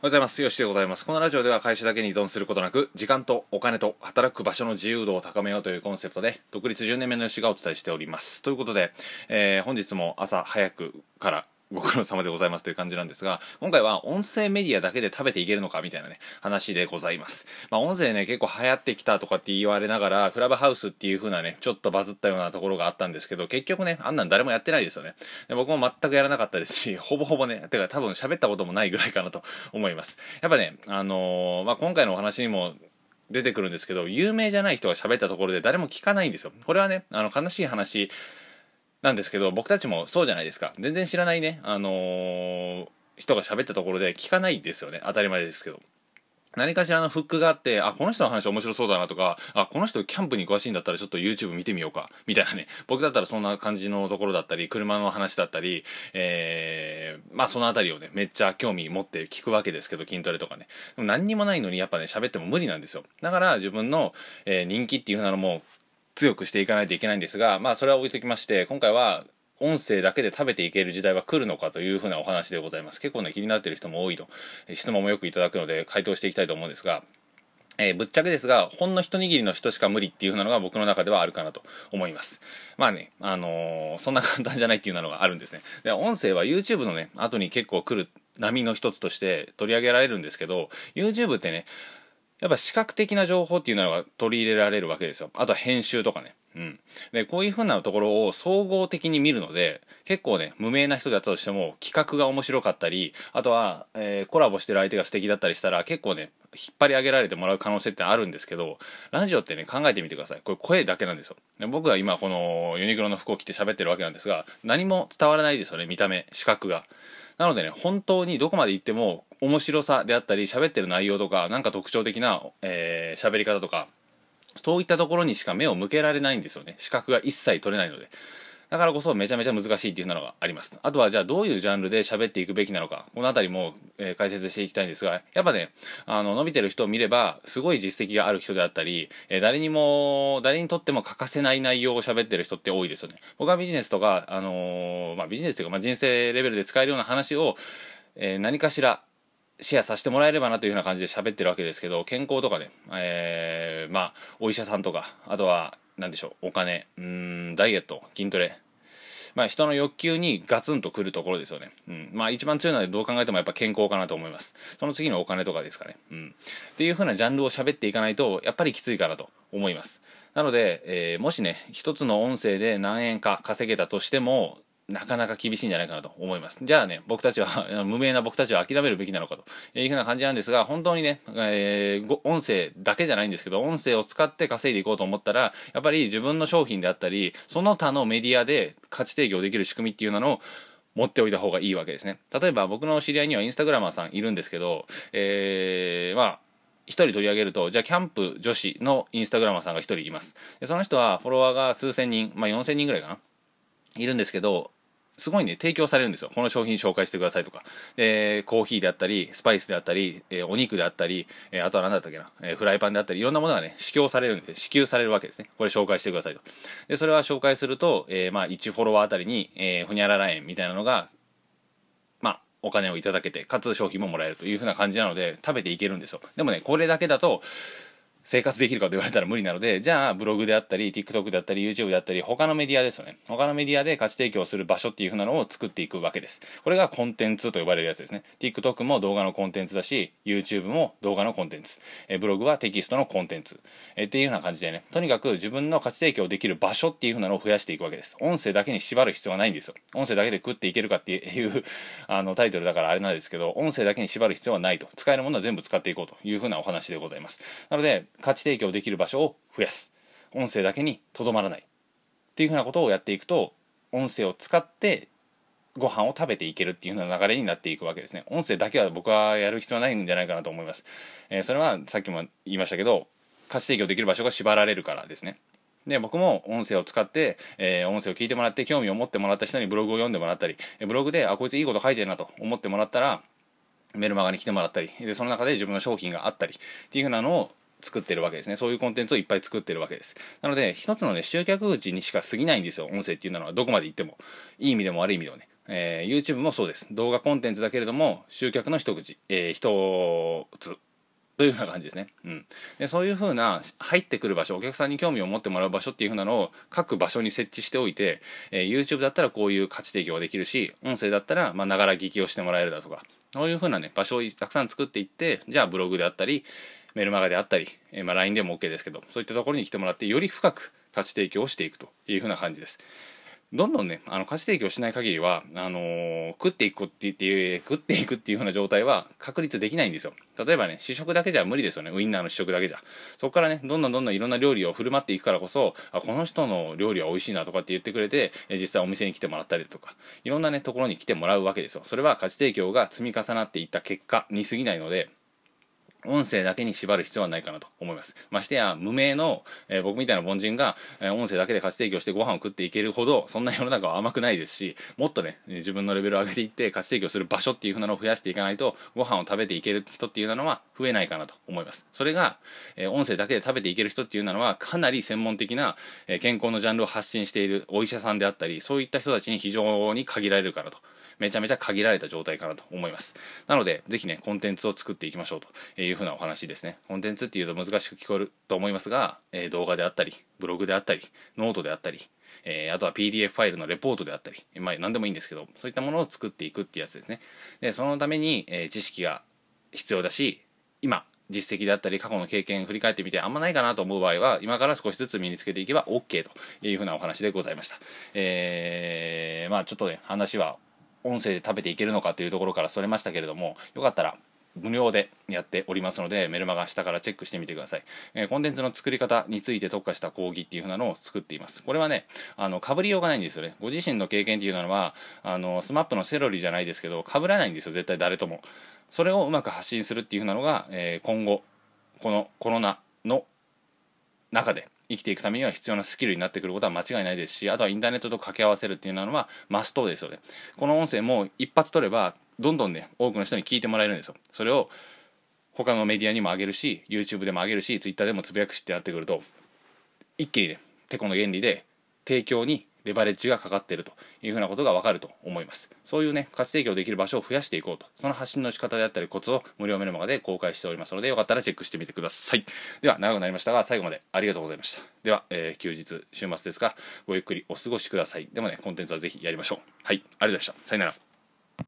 おはようございます。よしでございます。このラジオでは会社だけに依存することなく、時間とお金と働く場所の自由度を高めようというコンセプトで、独立10年目の吉がお伝えしております。ということで、えー、本日も朝早くからご苦労様でございますという感じなんですが、今回は音声メディアだけで食べていけるのかみたいなね、話でございます。まあ音声ね、結構流行ってきたとかって言われながら、クラブハウスっていう風なね、ちょっとバズったようなところがあったんですけど、結局ね、あんなん誰もやってないですよね。で僕も全くやらなかったですし、ほぼほぼね、てか多分喋ったこともないぐらいかなと思います。やっぱね、あのー、まあ今回のお話にも、出てくるんですけど、有名じゃない人が喋ったところで誰も聞かないんですよ。これはね、あの、悲しい話なんですけど僕たちもそうじゃないですか。全然知らないね、あのー、人が喋ったところで聞かないですよね。当たり前ですけど。何かしらのフックがあってあこの人の話面白そうだなとかあこの人キャンプに詳しいんだったらちょっと YouTube 見てみようか。みたいなね。僕だったらそんな感じのところだったり車の話だったり、えー、まあその辺りをねめっちゃ興味持って聞くわけですけど筋トレとかね。何にもないのにやっぱね喋っても無理なんですよ。だから自分の、えー、人気っていうなのも強くしていかないといけないんですが、まあそれは置いときまして、今回は音声だけで食べていける時代は来るのかというふうなお話でございます。結構ね、気になっている人も多いと、質問もよくいただくので回答していきたいと思うんですが、えー、ぶっちゃけですが、ほんの一握りの人しか無理っていう風なのが僕の中ではあるかなと思います。まあね、あのー、そんな簡単じゃないっていうのがあるんですね。で、音声は YouTube のね、後に結構来る波の一つとして取り上げられるんですけど、YouTube ってね、やっぱ視覚的な情報っていうのが取り入れられるわけですよ。あとは編集とかね。うん。で、こういう風なところを総合的に見るので、結構ね、無名な人だったとしても、企画が面白かったり、あとは、えー、コラボしてる相手が素敵だったりしたら、結構ね、引っ張り上げられてもらう可能性ってあるんですけど、ラジオってね、考えてみてください。これ声だけなんですよ。で僕は今、このユニクロの服を着て喋ってるわけなんですが、何も伝わらないですよね、見た目、視覚が。なのでね、本当にどこまで行っても面白さであったり、喋ってる内容とか、なんか特徴的な、えー、喋り方とか、そういったところにしか目を向けられないんですよね。資格が一切取れないので。だからこそめちゃめちゃ難しいっていうのがあります。あとはじゃあどういうジャンルで喋っていくべきなのか、このあたりも、えー、解説していきたいんですが、やっぱね、あの、伸びてる人を見れば、すごい実績がある人であったり、えー、誰にも、誰にとっても欠かせない内容を喋ってる人って多いですよね。僕はビジネスとか、あのー、まあ、ビジネスというか、まあ、人生レベルで使えるような話を、えー、何かしら、シェアさせてもらえればなというような感じで喋ってるわけですけど、健康とかね、えー、まあ、お医者さんとか、あとは、なんでしょう、お金、うん、ダイエット、筋トレ、まあ、人の欲求にガツンとくるところですよね。うん。まあ、一番強いのはどう考えてもやっぱ健康かなと思います。その次のお金とかですかね。うん。っていう風なジャンルを喋っていかないと、やっぱりきついかなと思います。なので、えー、もしね、一つの音声で何円か稼げたとしても、なかなか厳しいんじゃないかなと思います。じゃあね、僕たちは、無名な僕たちは諦めるべきなのかというふうな感じなんですが、本当にね、えー、音声だけじゃないんですけど、音声を使って稼いでいこうと思ったら、やっぱり自分の商品であったり、その他のメディアで価値提供できる仕組みっていうのを持っておいた方がいいわけですね。例えば僕の知り合いにはインスタグラマーさんいるんですけど、えー、まあ、一人取り上げると、じゃあキャンプ女子のインスタグラマーさんが一人います。でその人はフォロワーが数千人、まあ4000人ぐらいかな。いるんですけど、すごいね、提供されるんですよ。この商品紹介してくださいとか。で、コーヒーであったり、スパイスであったり、えー、お肉であったり、えー、あとは何だったっけな、えー、フライパンであったり、いろんなものがね、支給されるんで、支給されるわけですね。これ紹介してくださいと。で、それは紹介すると、えまあ、1フォロワーあたりに、えふにゃらら円みたいなのが、まあ、お金をいただけて、かつ商品ももらえるというふうな感じなので、食べていけるんですよ。でもね、これだけだと、生活できるかと言われたら無理なので、じゃあブログであったり、TikTok であったり、YouTube であったり、他のメディアですよね。他のメディアで価値提供する場所っていう風なのを作っていくわけです。これがコンテンツと呼ばれるやつですね。TikTok も動画のコンテンツだし、YouTube も動画のコンテンツ。えブログはテキストのコンテンツ。えっていう風な感じでね、とにかく自分の価値提供できる場所っていう風なのを増やしていくわけです。音声だけに縛る必要はないんですよ。音声だけで食っていけるかっていう あのタイトルだからあれなんですけど、音声だけに縛る必要はないと。使えるものは全部使っていこうという風なお話でございます。なので、価値提供できる場所を増やす。音声だけにとどまらない。っていうふうなことをやっていくと音声を使ってご飯を食べていけるっていう風な流れになっていくわけですね。音声だけは僕はやる必要はないんじゃないかなと思います、えー、それはさっきも言いましたけど価値提供できる場所が縛られるからですね。で僕も音声を使って、えー、音声を聞いてもらって興味を持ってもらった人にブログを読んでもらったりブログであこいついいこと書いてるなと思ってもらったらメルマガに来てもらったりでその中で自分の商品があったりっていう風なのを作ってるわけですね。そういうコンテンツをいっぱい作ってるわけです。なので、一つのね、集客口にしか過ぎないんですよ、音声っていうのは。どこまで行っても。いい意味でも悪い意味でもね。えー、YouTube もそうです動画コンテンツだけれども集客の一口、えー、一つというふうな感じですね、うん、でそういうふうな入ってくる場所お客さんに興味を持ってもらう場所っていうふうなのを各場所に設置しておいて、えー、YouTube だったらこういう価値提供ができるし音声だったらまあながら聞きをしてもらえるだとかそういうふうなね場所をたくさん作っていってじゃあブログであったりメルマガであったり、え、まあ、LINE でも OK ですけどそういったところに来てもらってより深く価値提供をしていくというふうな感じですどんどんね、あの、価値提供しない限りは、あのー、食っていくって言って、食っていくっていう風な状態は確立できないんですよ。例えばね、試食だけじゃ無理ですよね。ウインナーの試食だけじゃ。そこからね、どんどんどんどんいろんな料理を振る舞っていくからこそ、あ、この人の料理は美味しいなとかって言ってくれて、実際お店に来てもらったりとか、いろんなね、ところに来てもらうわけですよ。それは価値提供が積み重なっていった結果に過ぎないので、音声だけに縛る必要はないかなと思います。ましてや、無名の、えー、僕みたいな凡人が、えー、音声だけで価値提供してご飯を食っていけるほど、そんな世の中は甘くないですし、もっとね、自分のレベルを上げていって価値提供する場所っていう風なのを増やしていかないと、ご飯を食べていける人っていうのは増えないかなと思います。それが、えー、音声だけで食べていける人っていうのは、かなり専門的な、え健康のジャンルを発信しているお医者さんであったり、そういった人たちに非常に限られるからと。めちゃめちゃ限られた状態かなと思います。なので、ぜひね、コンテンツを作っていきましょうというふうなお話ですね。コンテンツっていうと難しく聞こえると思いますが、えー、動画であったり、ブログであったり、ノートであったり、えー、あとは PDF ファイルのレポートであったり、まあ何でもいいんですけど、そういったものを作っていくっていうやつですね。で、そのために、えー、知識が必要だし、今、実績であったり過去の経験振り返ってみてあんまないかなと思う場合は今から少しずつ身につけていけば OK というふうなお話でございました。えー、まあちょっとね話は音声で食べていけるのかというところからそれましたけれどもよかったら無料でやっておりますのでメルマガ下からチェックしてみてください、えー、コンテンツの作り方について特化した講義っていう風なのを作っています。これはねあの被りようがないんですよね。ご自身の経験っていうのはあの SMAP のセロリじゃないですけど被らないんですよ絶対誰とも。それをうまく発信するっていう風なのが、えー、今後このコロナの中で生きていくためには必要なスキルになってくることは間違いないですしあとはインターネットと掛け合わせるっていうのはマストですよね。この音声も一発録ればどんどんね多くの人に聞いてもらえるんですよ。それを他のメディアにも上げるし YouTube でも上げるし Twitter でもつぶやくしってやってくると一気にねてこの原理で提供にレバレッジがかかっているというふうなことがわかると思います。そういうね価値提供できる場所を増やしていこうと。その発信の仕方であったりコツを無料メルマガで公開しておりますのでよかったらチェックしてみてください。では長くなりましたが最後までありがとうございました。では、えー、休日週末ですがごゆっくりお過ごしください。でもねコンテンツはぜひやりましょう。はいありがとうございました。さよなら。